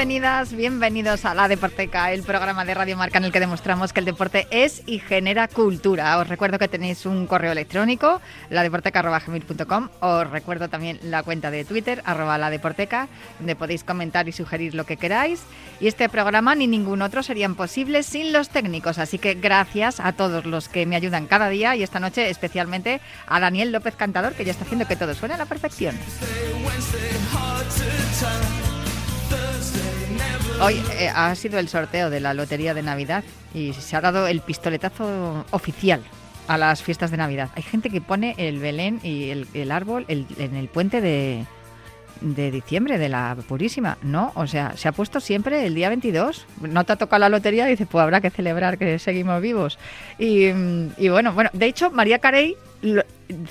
Bienvenidas, bienvenidos a La Deporteca, el programa de Radio Marca en el que demostramos que el deporte es y genera cultura. Os recuerdo que tenéis un correo electrónico, ladeporteca.gmail.com. Os recuerdo también la cuenta de Twitter, arroba ladeporteca, donde podéis comentar y sugerir lo que queráis. Y este programa ni ningún otro serían posibles sin los técnicos. Así que gracias a todos los que me ayudan cada día y esta noche especialmente a Daniel López Cantador, que ya está haciendo que todo suene a la perfección. Hoy eh, ha sido el sorteo de la Lotería de Navidad y se ha dado el pistoletazo oficial a las fiestas de Navidad. Hay gente que pone el Belén y el, árbol en el puente de, de diciembre, de la Purísima. No, o sea, se ha puesto siempre el día 22. No te ha tocado la lotería y dice, pues habrá que celebrar que seguimos vivos. Y, y bueno, bueno, de hecho, María Carey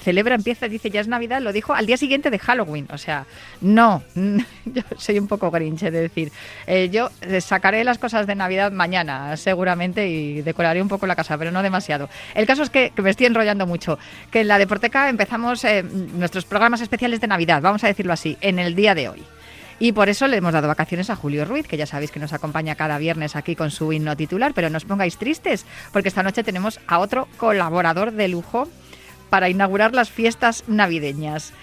celebra, empieza, dice ya es Navidad, lo dijo al día siguiente de Halloween. O sea, no, yo soy un poco grinche de decir, eh, yo sacaré las cosas de Navidad mañana, seguramente, y decoraré un poco la casa, pero no demasiado. El caso es que, me estoy enrollando mucho, que en la Deporteca empezamos eh, nuestros programas especiales de Navidad, vamos a decirlo así, en el día de hoy. Y por eso le hemos dado vacaciones a Julio Ruiz, que ya sabéis que nos acompaña cada viernes aquí con su himno titular, pero no os pongáis tristes, porque esta noche tenemos a otro colaborador de lujo para inaugurar las fiestas navideñas.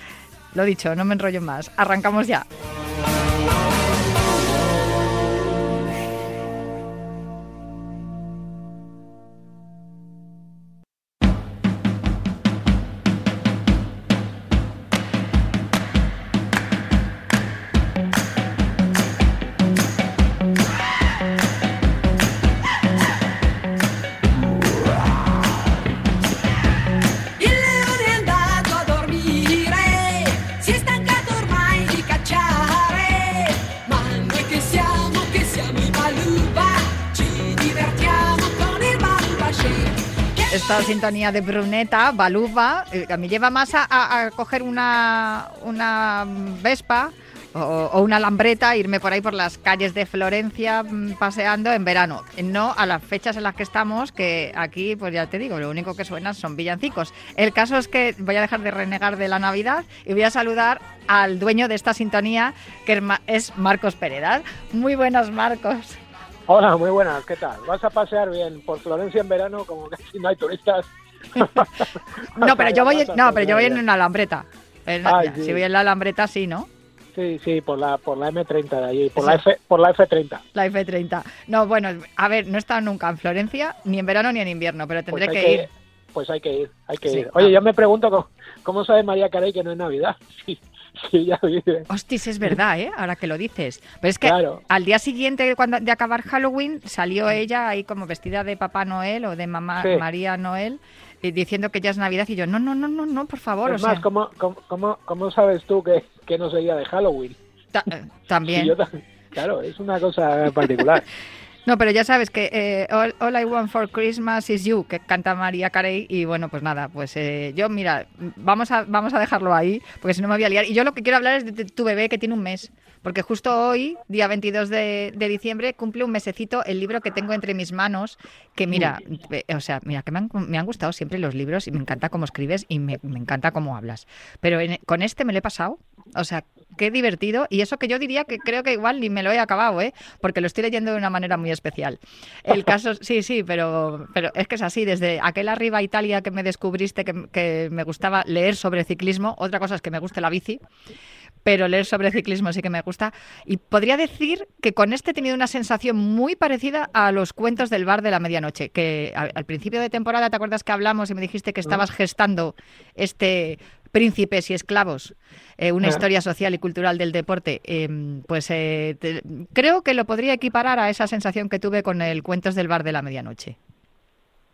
Lo dicho, no me enrollo más. Arrancamos ya. Esta sintonía de Bruneta, Baluba, eh, me lleva más a, coger una, una Vespa o, una lambreta, irme por ahí por las calles de Florencia mm, paseando en verano. No a las fechas en las que estamos, que aquí, pues ya te digo, lo único que suena son villancicos. El caso es que voy a dejar de renegar de la Navidad y voy a saludar al dueño de esta sintonía, que es Marcos Peredad. Muy buenas, Marcos. Hola, muy buenas, ¿qué tal? ¿Vas a pasear bien por Florencia en verano como que si no hay turistas? no, pero yo voy, en, no, pero yo voy en una alambreta. Si voy en la alambreta, sí, ¿no? Sí, sí, por la, por la M30 de allí, por, la F, por la F30. La F30. No, bueno, a ver, no he estado nunca en Florencia, ni en verano ni en invierno, pero tendré pues que, ir. Pues hay que ir, hay que ir. Oye, yo me pregunto cómo, cómo sabe María Carey que no es Navidad. Sí, sí, ya vive. Hostis, es verdad, ¿eh? Ahora que lo dices. Pero es que al día siguiente cuando, de acabar Halloween salió ella ahí como vestida de Papá Noel o de Mamá María Noel y diciendo que ya es Navidad y yo, no, no, no, no, no, por favor. Es más, ¿cómo, cómo, cómo, sabes tú que, que no sería de Halloween? Eh, también. claro, es una cosa particular. No, pero ya sabes que eh, all, I Want for Christmas is You, que canta María Carey, y bueno, pues nada, pues eh, yo, mira, vamos a, vamos a dejarlo ahí, porque si no me voy a liar. Y yo lo que quiero hablar es de tu bebé que tiene un mes, porque justo hoy, día 22 de, diciembre, cumple un mesecito el libro que tengo entre mis manos, que mira, o sea, mira, que me han, gustado siempre los libros y me encanta cómo escribes y me, encanta cómo hablas. Pero con este me lo he pasado, o sea, qué divertido, y eso que yo diría que creo que igual ni me lo he acabado, ¿eh? porque lo estoy leyendo de una manera muy especial. El caso, sí, sí, pero, pero es que es así, desde aquel arriba Italia que me descubriste que, me gustaba leer sobre ciclismo, otra cosa es que me guste la bici, pero leer sobre ciclismo sí que me gusta. Y podría decir que con este he tenido una sensación muy parecida a los cuentos del bar de la medianoche, que al, principio de temporada, ¿te acuerdas que hablamos y me dijiste que estabas gestando este príncipes y esclavos, eh, una historia social y cultural del deporte, em, pues eh, creo que lo podría equiparar a esa sensación que tuve con el Cuentos del Bar de la Medianoche.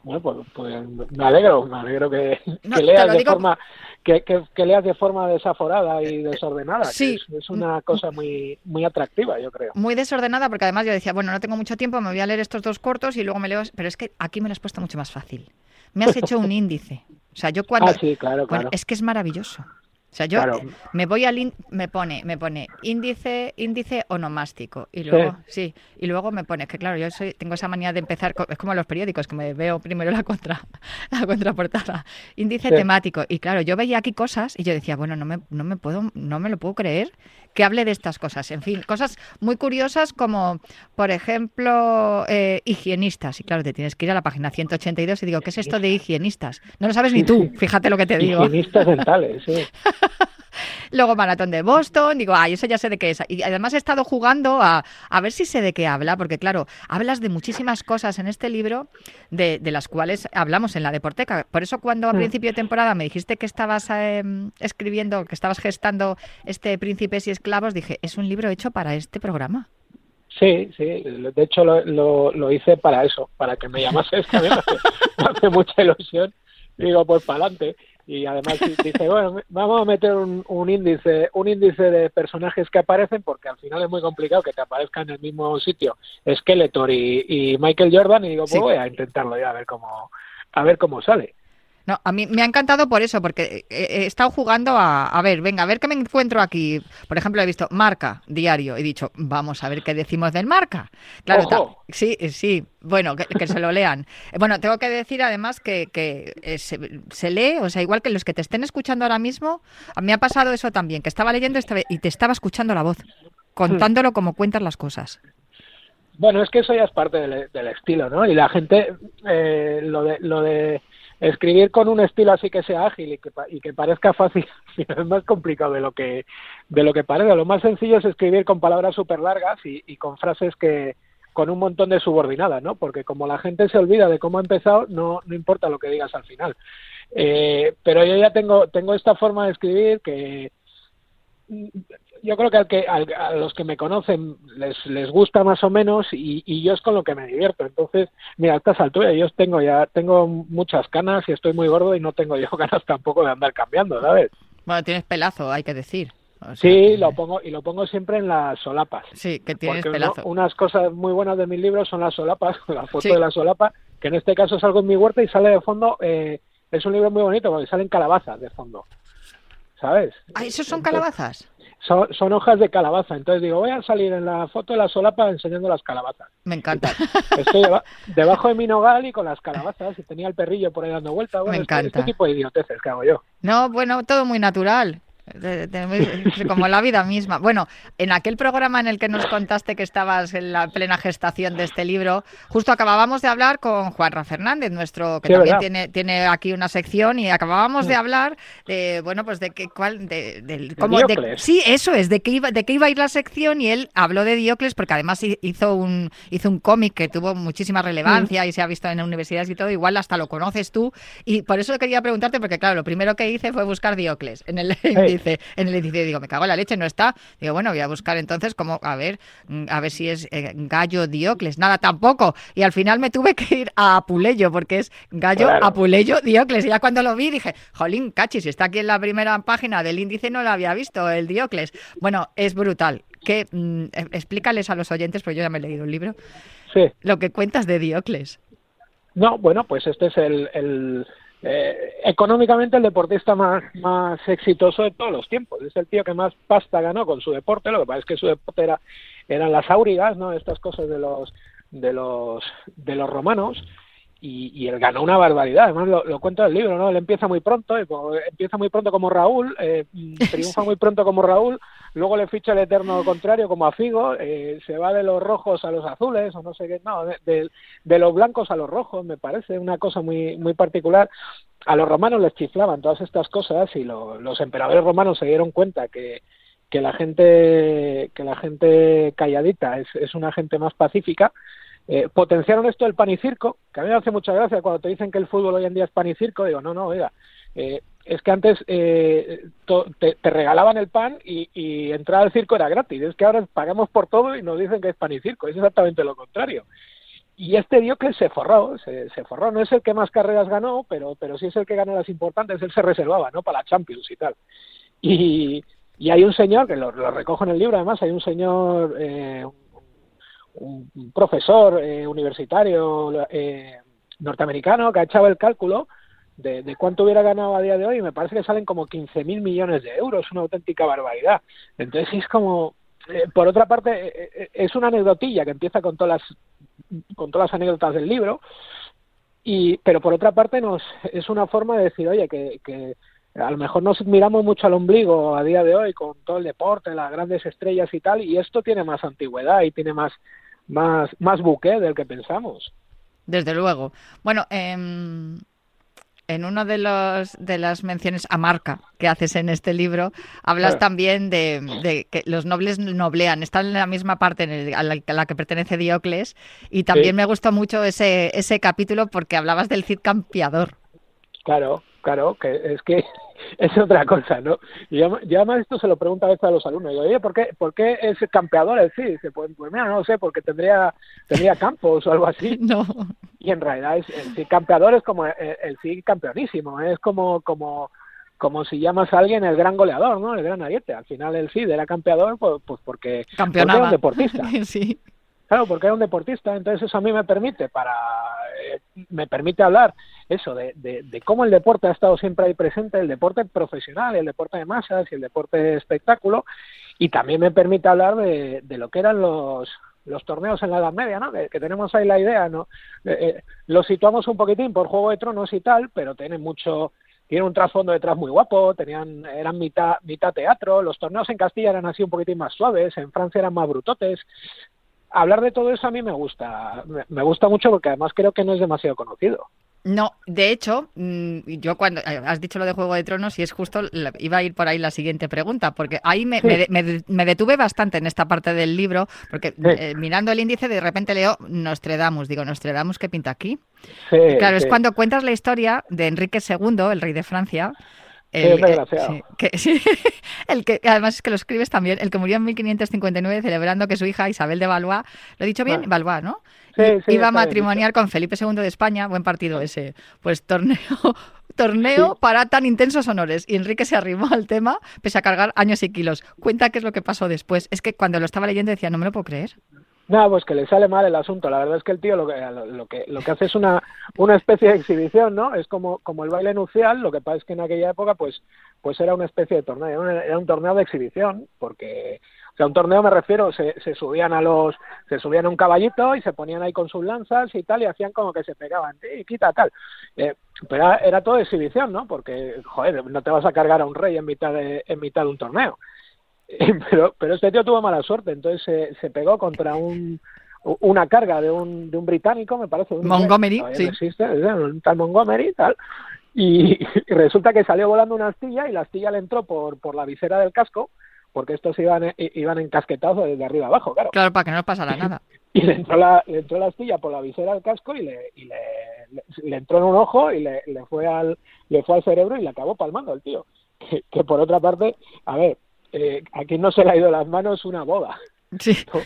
Bueno, pues, pues me alegro, me alegro que, leas de forma que, leas de forma desaforada y desordenada. Sí. Es, una cosa muy muy atractiva, yo creo. Muy desordenada porque además yo decía, bueno, no tengo mucho tiempo, me voy a leer estos dos cortos y luego me leo, pero es que aquí me lo has puesto mucho más fácil me has hecho un índice. O sea, yo cuando... Ah, sí, claro, claro. es que es maravilloso. O sea, yo me voy al me pone me pone índice índice onomástico. Y luego sí. y luego me pone que claro yo soy tengo esa manía de empezar es como los periódicos que me veo primero la contra la contraportada. Índice temático. Y claro yo veía aquí cosas y yo decía bueno no me no me puedo no me lo puedo creer que hable de estas cosas en fin cosas muy curiosas como por ejemplo eh, higienistas. Y claro te tienes que ir a la página 182 y digo qué es esto de higienistas no lo sabes ni tú fíjate lo que te digo. Higienistas dentales sí Luego maratón de Boston, digo, ay, eso ya sé de qué es. Y además he estado jugando a, a ver si sé de qué habla, porque claro, hablas de muchísimas cosas en este libro de, de las cuales hablamos en la Deporteca. Por eso cuando a mm. principio de temporada me dijiste que estabas em, escribiendo, que estabas gestando este Príncipes y Esclavos, dije, es un libro hecho para este programa. Sí, sí, de hecho lo, lo, hice para eso, para que me llamases, que a mí me hace mucha ilusión. Digo, pues para adelante y además dice bueno vamos a meter un, índice un índice de personajes que aparecen porque al final es muy complicado que te aparezca en el mismo sitio Skeletor y, Michael Jordan y digo pues voy a intentarlo ya a ver cómo a ver cómo sale no, a mí me ha encantado por eso, porque he estado jugando a, a ver, venga, a ver qué me encuentro aquí. Por ejemplo, he visto marca, diario, he dicho, vamos a ver qué decimos del marca. Claro, sí, sí, bueno, que, se lo lean. Bueno, tengo que decir además que, que eh, se, lee, o sea, igual que los que te estén escuchando ahora mismo, a mí me ha pasado eso también, que estaba leyendo y te estaba escuchando la voz, contándolo como cuentas las cosas. Bueno, es que eso ya es parte del, estilo, ¿no? Y la gente, eh, lo de... Lo de escribir con un estilo así que sea ágil y que, parezca fácil es más complicado de lo que de lo que parece. Lo más sencillo es escribir con palabras súper largas y, con frases que con un montón de subordinadas, ¿no? Porque como la gente se olvida de cómo ha empezado, no, no importa lo que digas al final. Eh, pero yo ya tengo tengo esta forma de escribir que yo creo que, al que a los que me conocen les, les gusta más o menos y, y, yo es con lo que me divierto. Entonces, mira, a estas alturas yo tengo ya tengo muchas canas y estoy muy gordo y no tengo yo ganas tampoco de andar cambiando, ¿sabes? Bueno, tienes pelazo, hay que decir. sí, lo pongo y lo pongo siempre en las solapas. Sí, que tienes pelazo. unas cosas muy buenas de mis libros son las solapas, la foto de la solapa, que en este caso salgo en mi huerta y sale de fondo. Eh, es un libro muy bonito porque salen calabazas de fondo. ¿Sabes? Ah, ¿esos son calabazas? Son, hojas de calabaza. Entonces digo, voy a salir en la foto de la solapa enseñando las calabazas. Me encanta. Estoy debajo de mi nogal y con las calabazas y tenía el perrillo por ahí dando vueltas. Me encanta. Este, tipo de idioteces que hago yo. No, bueno, todo muy natural como la vida misma. Bueno, en aquel programa en el que nos contaste que estabas en la plena gestación de este libro, justo acabábamos de hablar con Juanra Fernández, nuestro que también tiene, tiene aquí una sección y acabábamos de hablar de bueno, pues de qué cuál de, de, sí, eso es, de qué iba de qué iba a ir la sección y él habló de Diocles porque además hizo un hizo un cómic que tuvo muchísima relevancia mm. y se ha visto en universidades y todo, igual hasta lo conoces tú. Y por eso quería preguntarte porque claro, lo primero que hice fue buscar Diocles en el en el edificio, digo, me cago en la leche, no está. Digo, bueno, voy a buscar entonces como, a ver, mm, a ver si es eh, Gallo Diocles. Nada, tampoco. Y al final me tuve que ir a Apuleyo, porque es Gallo Apuleyo Diocles. Y ya cuando lo vi dije, jolín, cachis, está aquí en la primera página del índice, no lo había visto, el Diocles. Bueno, es brutal. Que, mm, e, explícales a los oyentes, porque yo ya me he leído un libro, sí. lo que cuentas de Diocles. No, bueno, pues este es el eh, económicamente el deportista más, más exitoso de todos los tiempos. Es el tío que más pasta ganó con su deporte. Lo que pasa es que su deporte era, eran las áurigas, ¿no? Estas cosas de los, de los, de los romanos y, y, él ganó una barbaridad. Además, lo, lo cuento en el libro, ¿no? Él empieza muy pronto, eh, empieza muy pronto como Raúl, eh, triunfa muy pronto como Raúl, luego le ficha el eterno contrario como a Figo, eh, se va de los rojos a los azules, o no sé qué, no, de, de, los blancos a los rojos, me parece una cosa muy, muy particular. A los romanos les chiflaban todas estas cosas y los emperadores romanos se dieron cuenta que, que la gente que la gente calladita es, es una gente más pacífica eh, potenciaron esto del pan y circo, que a mí me hace mucha gracia cuando te dicen que el fútbol hoy en día es pan y circo, digo, no, no, oiga, eh, es que antes eh, te, regalaban el pan y, y, entrar al circo era gratis, es que ahora pagamos por todo y nos dicen que es pan y circo, es exactamente lo contrario. Y este dio que se forró, se, forró, no es el que más carreras ganó, pero, pero sí es el que ganó las importantes, él se reservaba, ¿no? Para la Champions y tal. Y, y hay un señor, que lo, lo recojo en el libro además, hay un señor, eh, un profesor eh, universitario eh, norteamericano que ha echado el cálculo de, de, cuánto hubiera ganado a día de hoy y me parece que salen como 15.000 millones de euros, una auténtica barbaridad. Entonces es como, eh, por otra parte, eh, es una anecdotilla que empieza con todas las, con todas las anécdotas del libro, y, pero por otra parte nos, es una forma de decir, oye, que, que a lo mejor nos miramos mucho al ombligo a día de hoy con todo el deporte, las grandes estrellas y tal, y esto tiene más antigüedad y tiene más, más, más buque del que pensamos. Desde luego. Bueno, eh, en una de, los, de las menciones a marca que haces en este libro, hablas también de, que los nobles noblean, están en la misma parte en a, la, que pertenece Diocles, y también me gustó mucho ese, ese capítulo porque hablabas del Cid campeador. Claro, claro, que es que es otra cosa, ¿no? Y yo, además esto se lo pregunto a veces a los alumnos, digo, oye, ¿por qué, ¿por qué es campeador el Cid? Dice, pues, pues mira, no lo sé, porque tendría, tendría campos o algo así. No. Y en realidad es, el Cid campeador es como el, el Cid campeonísimo, es como, como, como si llamas a alguien el gran goleador, ¿no? El gran ariete. Al final el Cid era campeador pues, pues porque, porque era un deportista. sí. Claro, porque era un deportista, entonces eso a mí me permite para eh, me permite hablar eso de, de, de, cómo el deporte ha estado siempre ahí presente, el deporte profesional, el deporte de masas y el deporte de espectáculo, y también me permite hablar de, de lo que eran los los torneos en la Edad Media, ¿no? Que, tenemos ahí la idea, ¿no? Eh, eh, situamos un poquitín por Juego de Tronos y tal, pero tiene mucho tiene un trasfondo detrás muy guapo, tenían eran mitad mitad teatro, los torneos en Castilla eran así un poquitín más suaves, en Francia eran más brutotes, hablar de todo eso a mí me gusta, me gusta mucho porque además creo que no es demasiado conocido. No, de hecho, mm, yo cuando eh, has dicho lo de Juego de Tronos y es justo, iba a ir por ahí la siguiente pregunta, porque ahí me, sí. me, me, detuve bastante en esta parte del libro, porque sí. eh, mirando el índice de repente leo Nostradamus, digo, Nostradamus, ¿qué pinta aquí? Sí, claro, es cuando cuentas la historia de Enrique II, el rey de Francia, el, eh, sí, que, sí, el que además es que lo escribes también, el que murió en 1559 celebrando que su hija Isabel de Valois, lo he dicho bien, ah. Valois, ¿no? Sí, iba a matrimoniar con Felipe II de España, buen partido ese. Pues torneo torneo para tan intensos honores. Y Enrique se arrimó al tema, pese a cargar años y kilos. Cuenta qué es lo que pasó después. Es que cuando lo estaba leyendo decía, no me lo puedo creer. No, pues que le sale mal el asunto. La verdad es que el tío lo que, lo que, lo que hace es una, una especie de exhibición, ¿no? Es como, como el baile nupcial, lo que pasa es que en aquella época, pues, pues era una especie de torneo, era un torneo de exhibición, porque, o sea, un torneo me refiero, se, se subían a los, se subían a un caballito y se ponían ahí con sus lanzas y tal, y hacían como que se pegaban, y quita tal. Eh, pero era, era todo exhibición, ¿no? Porque, joder, no te vas a cargar a un rey en mitad de, en mitad de un torneo. pero, pero este tío tuvo mala suerte, entonces se, se pegó contra un, una carga de un, de un británico, me parece. Un Montgomery, inglés, sí. existe, un tal Montgomery y tal. Y, y, resulta que salió volando una astilla y la astilla le entró por, por la visera del casco, porque estos iban, iban encasquetados desde arriba abajo, claro. Claro, para que no les pasara nada. Y le entró la, le entró la astilla por la visera del casco y le, y le, le, le entró en un ojo y le, le, fue al, le fue al cerebro y le acabó palmando el tío. Que, que por otra parte, a ver, eh, aquí no se le ha ido las manos una boda. Sí. ¿no?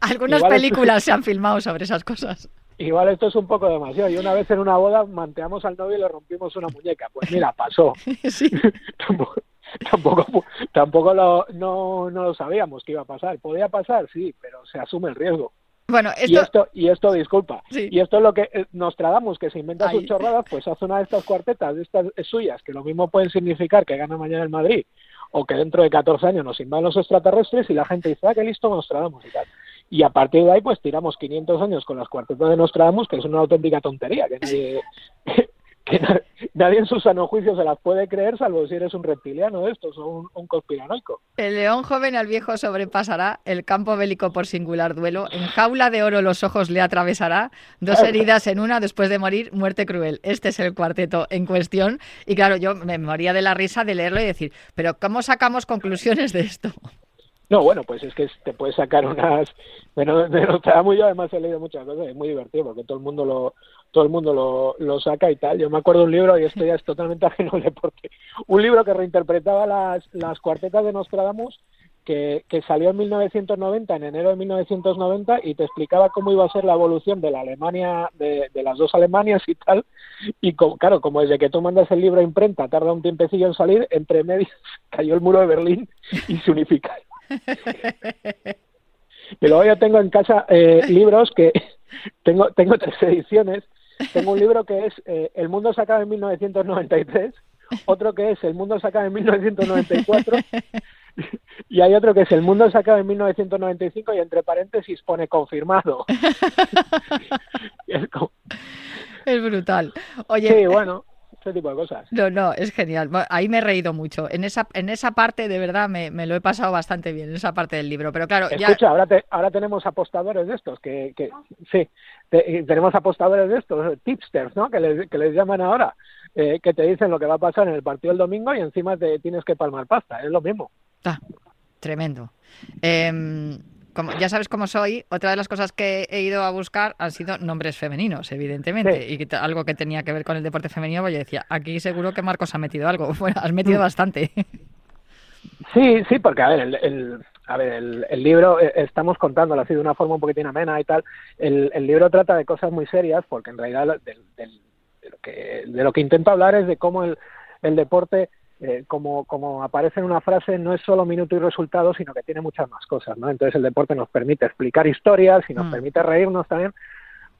Algunas Igual películas esto... se han filmado sobre esas cosas. Igual esto es un poco demasiado. Y una vez en una boda manteamos al novio y le rompimos una muñeca. Pues mira, pasó. Sí. tampoco, tampoco, tampoco lo, no, no lo sabíamos que iba a pasar. ¿Podía pasar? Sí, pero se asume el riesgo. Bueno, esto... Y esto, y esto disculpa, sí. y esto es lo que eh, nos tradamos, que se inventa Ay. sus chorradas, pues hace una de estas cuartetas, de estas suyas, que lo mismo pueden significar que gana mañana el Madrid, o que dentro de 14 años nos invaden los extraterrestres y la gente dice, ah, qué listo Nostradamus y tal. Y a partir de ahí, pues tiramos 500 años con las cuartetas de Nostradamus, que es una auténtica tontería, que nadie, que nadie en su sano juicio se las puede creer, salvo si eres un reptiliano de estos o un, un conspiranoico. El león joven al viejo sobrepasará, el campo bélico por singular duelo, en jaula de oro los ojos le atravesará, dos heridas en una después de morir, muerte cruel. Este es el cuarteto en cuestión. Y claro, yo me moría de la risa de leerlo y decir, pero ¿cómo sacamos conclusiones de esto? No, bueno, pues es que te puedes sacar unas... Bueno, de Nostradamus yo además he leído muchas cosas, es muy divertido porque todo el mundo lo, todo el mundo lo, lo saca y tal. Yo me acuerdo de un libro, y esto ya es totalmente ajeno al deporte, un libro que reinterpretaba las, las cuartetas de Nostradamus que, que, salió en 1990, en enero de 1990, y te explicaba cómo iba a ser la evolución de la Alemania, de, de las dos Alemanias y tal. Y como, claro, como desde que tú mandas el libro a imprenta tarda un tiempecillo en salir, entre medios cayó el muro de Berlín y se unificaron. y luego yo tengo en casa eh, libros que tengo, tengo tres ediciones tengo un libro que es eh, El mundo se acaba en 1993, otro que es El mundo se acaba en 1994 y hay otro que es El mundo se acaba en 1995 y entre paréntesis pone confirmado. es, es, brutal. Oye, sí, bueno ese tipo de cosas. No, no, es genial. Ahí me he reído mucho. En esa, en esa parte, de verdad, me, lo he pasado bastante bien, en esa parte del libro. Pero claro, Escucha, ahora, ahora tenemos apostadores de estos, que, que sí, tenemos apostadores de estos, tipsters, ¿no? Que les, que les llaman ahora, eh, que te dicen lo que va a pasar en el partido el domingo y encima te tienes que palmar pasta. Es lo mismo. Ah, tremendo. Eh, ya sabes cómo soy, otra de las cosas que he ido a buscar han sido nombres femeninos, evidentemente, y algo que tenía que ver con el deporte femenino, pues yo decía, aquí seguro que Marcos ha metido algo, bueno, has metido mm. bastante. Sí, sí, porque a ver, el, a ver, el, libro, eh, estamos contándolo así de una forma un poquitín amena y tal, el, libro trata de cosas muy serias, porque en realidad de, lo que, de lo que intento hablar es de cómo el, el deporte eh, como, como aparece en una frase, no es solo minuto y resultado, sino que tiene muchas más cosas, ¿no? Entonces el deporte nos permite explicar historias y nos mm. permite reírnos también,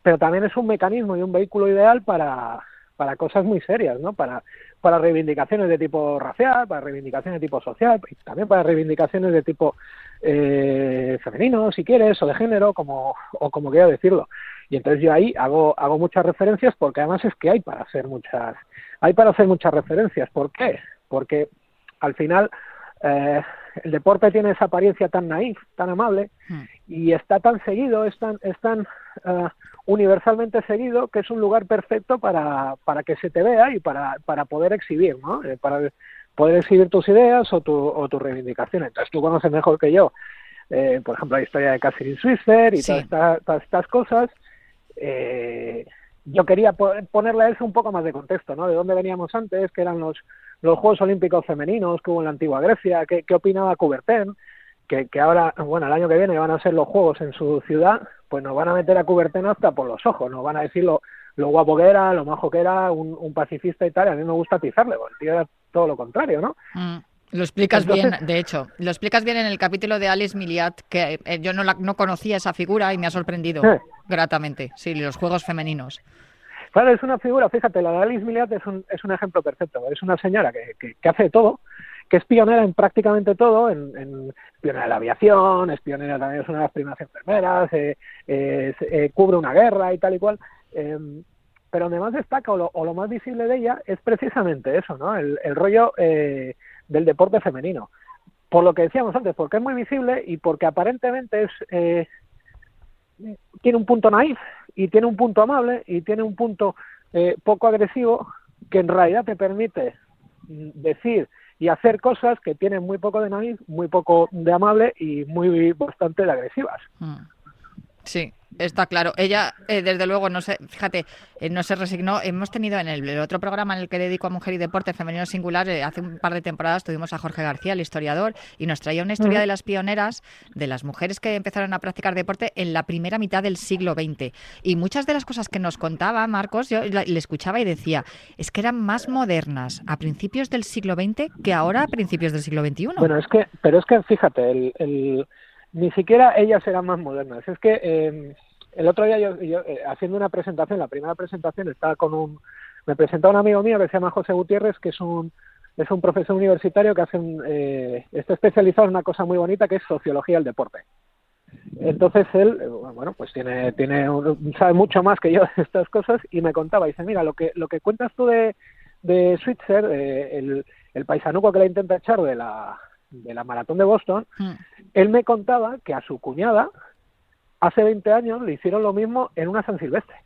pero también es un mecanismo y un vehículo ideal para, para cosas muy serias, ¿no? Para, para reivindicaciones de tipo racial, para reivindicaciones de tipo social, y también para reivindicaciones de tipo eh, femenino, si quieres, o de género, como, o como quiera decirlo. Y entonces yo ahí hago, hago muchas referencias porque además es que hay para hacer muchas, hay para hacer muchas referencias. ¿Por qué? Porque al final eh, el deporte tiene esa apariencia tan naif, tan amable, hmm. y está tan seguido, es tan, eh, universalmente seguido, que es un lugar perfecto para, para que se te vea y para, para poder exhibir, ¿no? Eh, para poder exhibir tus ideas o, tu, o tus reivindicaciones. Entonces tú conoces mejor que yo, por ejemplo, la historia de Catherine Switzer y todas, estas cosas. yo quería ponerle a eso un poco más de contexto, ¿no? De dónde veníamos antes, que eran los los Juegos Olímpicos Femeninos que hubo en la antigua Grecia, qué, qué opinaba Coubertin, que, que, ahora, bueno, el año que viene van a ser los Juegos en su ciudad, pues nos van a meter a Coubertin hasta por los ojos, nos van a decir lo, guapo que era, lo majo que era, un, pacifista y tal, y a mí me gusta atizarle, porque el tío era todo lo contrario, ¿no? Mm, lo explicas bien, de hecho, lo explicas bien en el capítulo de Alice Miliat, que eh, yo no, la, no conocía esa figura y me ha sorprendido gratamente, sí, los Juegos Femeninos. Claro, es una figura, fíjate, la de Alice Miliat es un, es un ejemplo perfecto. Es una señora que, que, hace todo, que es pionera en prácticamente todo, en, en pionera de la aviación, es pionera también, es una de las primeras enfermeras, eh, eh, cubre una guerra y tal y cual. Em, pero donde más destaca o lo, o lo, más visible de ella es precisamente eso, ¿no? El, el rollo eh, del deporte femenino. Por lo que decíamos antes, porque es muy visible y porque aparentemente es tiene un punto naif y tiene un punto amable y tiene un punto eh, poco agresivo que en realidad te permite mm, decir y hacer cosas que tienen muy poco de naif, muy poco de amable y muy bastante de agresivas. Mm. Sí, Está claro. Ella, eh, desde luego, no se, fíjate, eh, no se resignó. Hemos tenido en el, otro programa en el que dedico a mujer y deporte femenino singular, eh, hace un par de temporadas tuvimos a Jorge García, el historiador, y nos traía una historia de las pioneras, de las mujeres que empezaron a practicar deporte en la primera mitad del siglo XX. Y muchas de las cosas que nos contaba Marcos, yo le escuchaba y decía, es que eran más modernas a principios del siglo XX que ahora a principios del siglo XXI. Bueno, es que, pero es que fíjate, el, el ni siquiera ellas eran más modernas. Es que eh, el otro día yo, eh, haciendo una presentación, la primera presentación estaba con un, me presentó un amigo mío que se llama José Gutiérrez, que es un es un profesor universitario que hace eh, está especializado en una cosa muy bonita que es sociología del deporte. Entonces él, eh, bueno, pues tiene, tiene, sabe mucho más que yo de estas cosas y me contaba, dice, mira, lo que, lo que cuentas tú de, de Switzer, el, el paisanuco que la intenta echar de la, de la maratón de Boston, mm. él me contaba que a su cuñada, hace 20 años le hicieron lo mismo en una San Silvestre.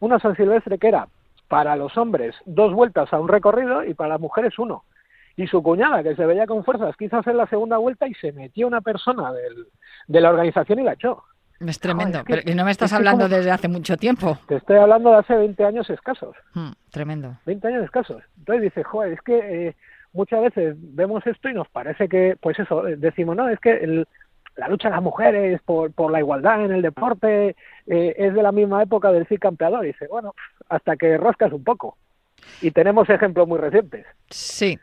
Una San Silvestre que era para los hombres dos vueltas a un recorrido y para las mujeres uno. Y su cuñada, que se veía con fuerzas, quiso hacer la segunda vuelta y se metió una persona del, de la organización y la echó. Es tremendo, pero no me estás hablando desde hace mucho tiempo. Te estoy hablando de hace 20 años escasos. Hmm, tremendo. 20 años escasos. Entonces dice, joder, es que eh, muchas veces vemos esto y nos parece que, pues eso, decimos, no, es que el, la lucha de las mujeres por, por la igualdad en el deporte eh, es de la misma época del Cid campeador. Y dice, bueno, hasta que rascas un poco. Y tenemos ejemplos muy recientes. Sí,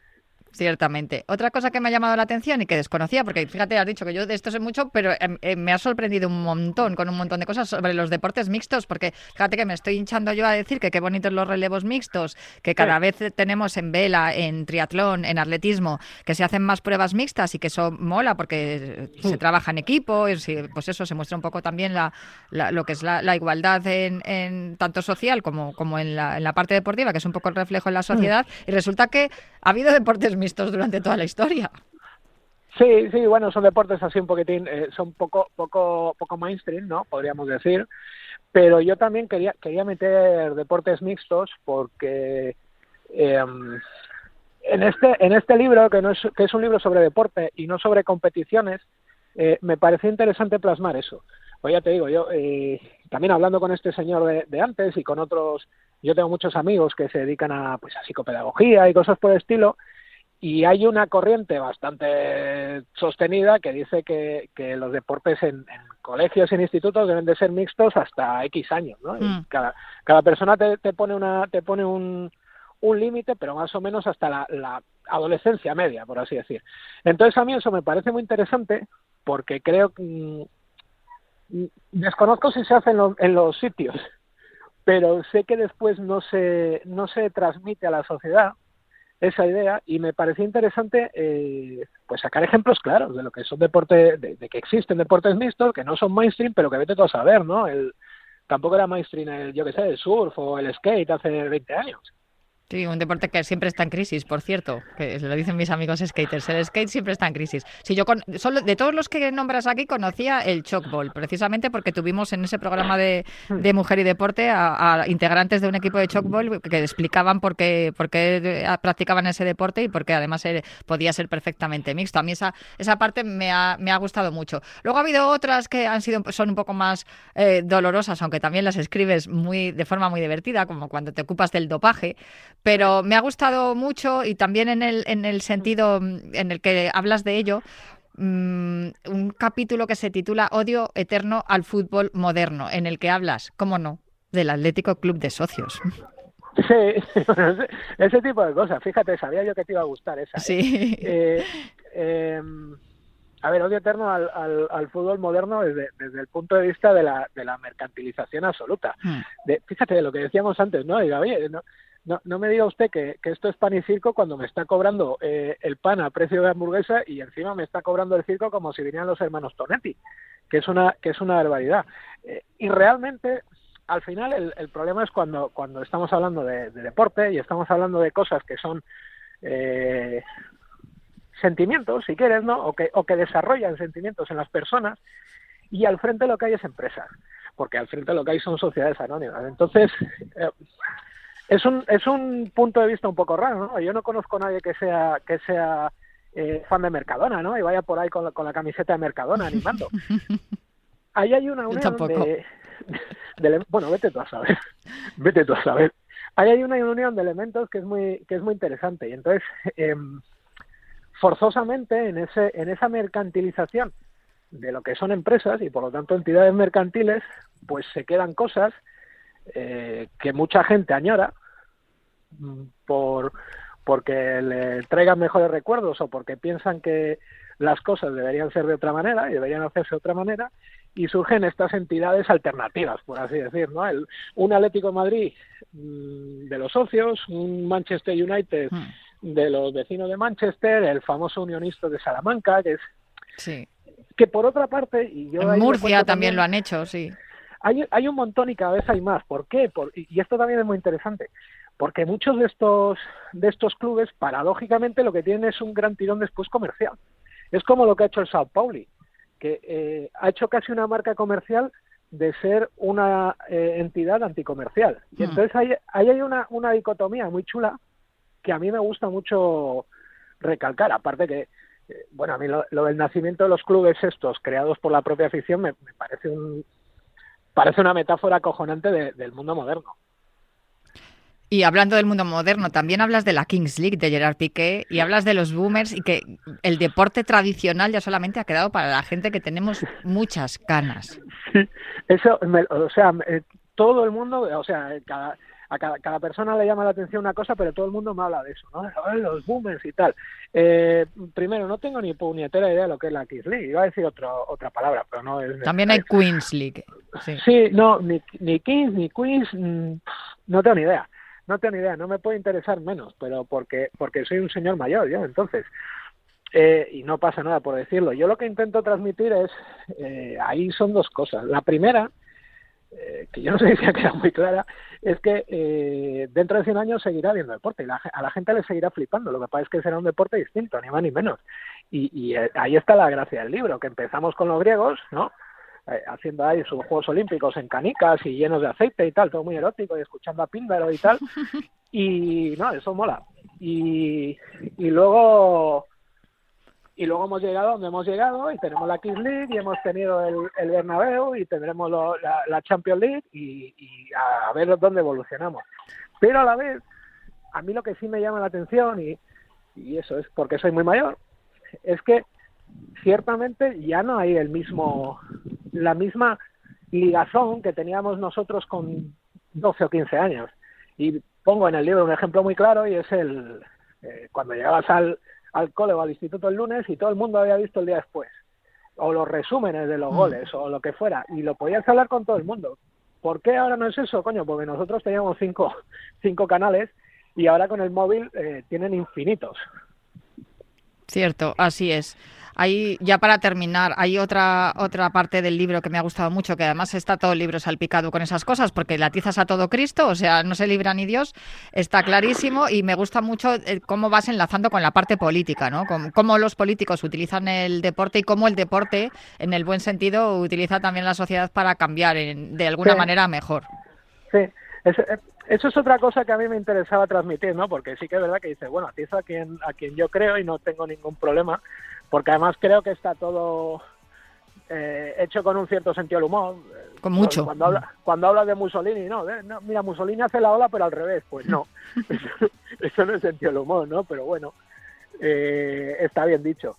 Ciertamente. Otra cosa que me ha llamado la atención y que desconocía, porque fíjate, has dicho que yo de esto sé mucho, pero em, em, me ha sorprendido un montón con un montón de cosas sobre los deportes mixtos, porque fíjate que me estoy hinchando yo a decir que qué bonitos los relevos mixtos, que cada vez tenemos en vela, en triatlón, en atletismo, que se hacen más pruebas mixtas y que eso mola porque se trabaja en equipo, y pues eso se muestra un poco también la, lo que es la, igualdad en, tanto social como, como en, la, en la parte deportiva, que es un poco el reflejo en la sociedad, y resulta que ha habido deportes mixtos durante toda la historia. Sí, sí, bueno, son deportes así un poquitín, eh, son poco, poco, poco mainstream, ¿no? Podríamos decir. Pero yo también quería, quería meter deportes mixtos porque em, en este, en este libro, que no es, que es un libro sobre deporte y no sobre competiciones, eh, me pareció interesante plasmar eso. Pues ya te digo, yo eh, también hablando con este señor de, de, antes y con otros, yo tengo muchos amigos que se dedican a, pues, a psicopedagogía y cosas por el estilo, y hay una corriente bastante sostenida que dice que, que los deportes en, colegios y en institutos deben de ser mixtos hasta X años, ¿no? Mm. Cada, cada persona te, te, pone una te pone un, un límite, pero más o menos hasta la, la, adolescencia media, por así decir. Entonces a mí eso me parece muy interesante porque creo que mm, desconozco si se hace en, en los sitios, pero sé que después no se no se transmite a la sociedad esa idea y me parecía interesante eh, pues sacar ejemplos claros de lo que son deportes, de, de, que existen deportes mixtos que no son mainstream, pero que vete todo a saber, ¿no? El, tampoco era mainstream el, yo que sé, el surf o el skate hace 20 años. Sí, un deporte que siempre está en crisis, por cierto, que lo dicen mis amigos skaters. El skate siempre está en crisis. Si yo con, solo de todos los que nombras aquí conocía el chocball, precisamente porque tuvimos en ese programa de, de Mujer y Deporte a, integrantes de un equipo de chocball que explicaban por qué, por qué eh, practicaban ese deporte y por qué además podía ser perfectamente mixto. A mí esa, esa parte me ha, me ha gustado mucho. Luego ha habido otras que han sido son un poco más eh, dolorosas, aunque también las escribes muy de forma muy divertida, como cuando te ocupas del dopaje pero me ha gustado mucho y también en el, en el sentido en el que hablas de ello, mm, un capítulo que se titula Odio eterno al fútbol moderno, en el que hablas, cómo no, del Atlético Club de Socios. Sí, ese, tipo de cosas. Fíjate, sabía yo que te iba a gustar esa. ¿eh? Sí. Eh, em, a ver, odio eterno al, al, fútbol moderno desde, desde, el punto de vista de la, de la mercantilización absoluta. De, fíjate de lo que decíamos antes, ¿no? Diga, oye, no, no, no me diga usted que, esto es pan y circo cuando me está cobrando eh, el pan a precio de hamburguesa y encima me está cobrando el circo como si vinieran los hermanos Tonetti, que es una, barbaridad. Eh, y realmente, al final, el, problema es cuando, estamos hablando de, de, deporte y estamos hablando de cosas que son eh, sentimientos, si quieres, ¿no? O que, o que desarrollan sentimientos en las personas y al frente lo que hay es empresas, porque al frente lo que hay son sociedades anónimas. Entonces, eh, es un, es un punto de vista un poco raro, ¿no? Yo no conozco a nadie que sea, que sea eh, fan de Mercadona, ¿no? Y vaya por ahí con la, con la camiseta de Mercadona animando. Ahí hay una unión de, de, Bueno, vete tú a saber. vete tú a saber. Ahí hay una unión de elementos que es muy, que es muy interesante. Y entonces, eh, forzosamente, en, ese, en esa mercantilización de lo que son empresas y por lo tanto entidades mercantiles, pues se quedan cosas eh, que mucha gente añora mm, por porque le traigan mejores recuerdos o porque piensan que las cosas deberían ser de otra manera y deberían hacerse de otra manera y surgen estas entidades alternativas, por así decir, ¿no? El, un Atlético Madrid mm, de los socios, un Manchester United hmm. de los vecinos de Manchester, el famoso unionista de Salamanca, que es sí. que por otra parte y yo en Murcia también, lo han hecho, sí. Hay, hay un montón y cada vez hay más. ¿Por qué? Por, y esto también es muy interesante. Porque muchos de estos, de estos clubes, paradójicamente, lo que tienen es un gran tirón después comercial. Es como lo que ha hecho el Sao Pauli, que eh, ha hecho casi una marca comercial de ser una eh, entidad anticomercial. Y hmm. entonces ahí, ahí hay una, una dicotomía muy chula que a mí me gusta mucho recalcar. Aparte que, eh, bueno, a mí lo, lo, del nacimiento de los clubes estos, creados por la propia afición, me, me parece un, parece una metáfora acojonante de, del mundo moderno. Y hablando del mundo moderno, también hablas de la Kings League de Gerard Piqué y hablas de los boomers y que el deporte tradicional ya solamente ha quedado para la gente que tenemos muchas canas. Sí, eso, o sea, todo el mundo, o sea, cada, a cada, persona le llama la atención una cosa, pero todo el mundo me habla de eso, ¿no? Los boomers y tal. Eh, primero, no tengo ni puñetera idea de lo que es la Kings League. Iba a decir otro, otra palabra, pero no es... También hay Queens League. Sí, no, ni, ni Kings ni Queens, mm, no tengo ni idea. No tengo ni idea, no me puede interesar menos, pero porque, porque soy un señor mayor yo, entonces... Eh, y no pasa nada por decirlo. Yo lo que intento transmitir es, eh, ahí son dos cosas. La primera eh, que yo no sé si ha quedado muy clara, es que eh, dentro de 100 años seguirá habiendo deporte y a la gente le seguirá flipando. Lo que pasa es que será un deporte distinto, ni más ni menos. Y, eh, ahí está la gracia del libro, que empezamos con los griegos, ¿no? haciendo ahí sus Juegos Olímpicos en canicas y llenos de aceite y tal, todo muy erótico y escuchando a Píndaro y tal. Y no, eso mola. Y, y luego y luego hemos llegado donde hemos llegado y tenemos la Kings League y hemos tenido el, el Bernabéu y tendremos la, la, Champions League y, a, ver dónde evolucionamos. Pero a la vez, a mí lo que sí me llama la atención y, y eso es porque soy muy mayor, es que ciertamente ya no hay el mismo, la misma ligazón que teníamos nosotros con 12 o 15 años. Y pongo en el libro un ejemplo muy claro y es el, eh, cuando llegabas al, al cole o al instituto el lunes y todo el mundo había visto el día después. O los resúmenes de los mm. goles o lo que fuera. Y lo podías hablar con todo el mundo. ¿Por qué ahora no es eso, coño? Porque nosotros teníamos cinco, cinco canales y ahora con el móvil eh, tienen infinitos. Cierto, así es. Ahí, ya para terminar, hay otra, otra parte del libro que me ha gustado mucho, que además está todo el libro salpicado con esas cosas, porque la tizas a todo Cristo, o sea, no se libra ni Dios, está clarísimo y me gusta mucho eh, cómo vas enlazando con la parte política, ¿no? Cómo, los políticos utilizan el deporte y cómo el deporte, en el buen sentido, utiliza también la sociedad para cambiar de alguna manera mejor. Sí, eh, eso es otra cosa que a mí me interesaba transmitir, ¿no? Porque sí que es verdad que dice, bueno, atiza a quien, a quien yo creo y no tengo ningún problema, porque además creo que está todo eh, hecho con un cierto sentido del humor. Con mucho. Cuando habla, cuando habla de Mussolini, no, mira, Mussolini hace la ola, pero al revés, pues no. eso, no es sentido del humor, ¿no? Pero bueno, eh, está bien dicho.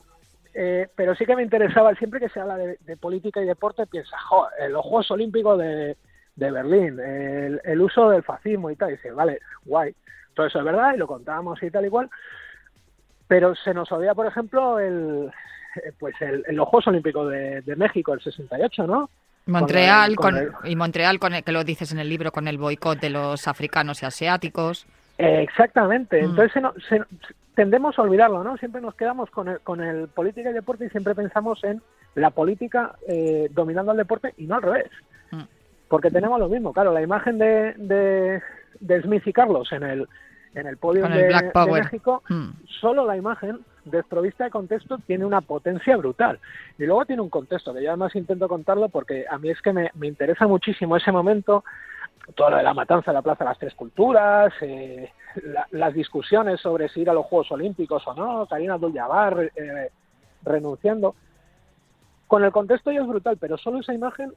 Eh, pero sí que me interesaba, siempre que se habla de, política y deporte, piensa, joder, los Juegos Olímpicos de, de Berlín, el, el, uso del fascismo y tal, y dice, vale, guay, todo eso es verdad y lo contábamos y tal y cual, pero se nos olvida, por ejemplo, el, eh, pues el, los Juegos Olímpicos de, México, el 68, ¿no? Montreal, con y Montreal, con el, que lo dices en el libro, con el boicot de los africanos y asiáticos. exactamente. Mm. Entonces tendemos a olvidarlo, ¿no? Siempre nos quedamos con el, con el política y deporte y siempre pensamos en la política eh, dominando al deporte y no al revés. Porque tenemos lo mismo, claro, la imagen de, de, de Smith y Carlos en el, en el podio de, México, mm. solo la imagen desprovista de contexto tiene una potencia brutal. Y luego tiene un contexto, que yo además intento contarlo porque a mí es que me, interesa muchísimo ese momento, todo lo de la matanza de la Plaza de las Tres Culturas, eh, las discusiones sobre si ir a los Juegos Olímpicos o no, Karina abdul eh, renunciando. Con el contexto ya es brutal, pero solo esa imagen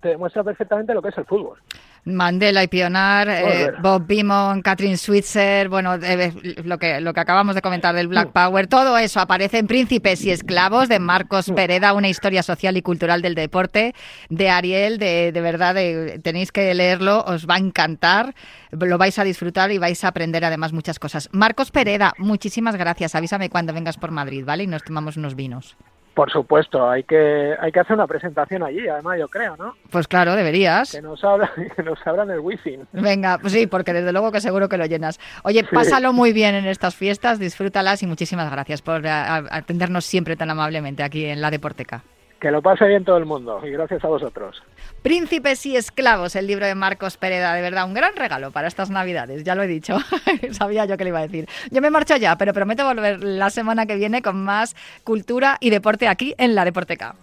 te demuestra perfectamente lo que es el fútbol. Mandela y Pionar, eh, Bob Beamon, Catherine Switzer, bueno, eh, lo, que, lo que acabamos de comentar del Black Power, todo eso aparece en Príncipes y Esclavos de Marcos Pereda, una historia social y cultural del deporte, de Ariel, de, de verdad, tenéis que leerlo, os va a encantar, lo vais a disfrutar y vais a aprender además muchas cosas. Marcos Pereda, muchísimas gracias, avísame cuando vengas por Madrid, ¿vale? Y nos tomamos unos vinos. Por supuesto, hay que hay que hacer una presentación allí, además yo creo, ¿no? Pues claro, deberías. Que nos abran, que nos abran el wifi. Venga, pues sí, porque desde luego que seguro que lo llenas. Oye, pásalo muy bien en estas fiestas, disfrútalas y muchísimas gracias por atendernos siempre tan amablemente aquí en la Deporteca. Que lo pase bien todo el mundo y gracias a vosotros. Príncipes y esclavos, el libro de Marcos Pereda, de verdad, un gran regalo para estas Navidades, ya lo he dicho, sabía yo que le iba a decir. Yo me marcho ya, pero prometo volver la semana que viene con más cultura y deporte aquí en la Deporteca.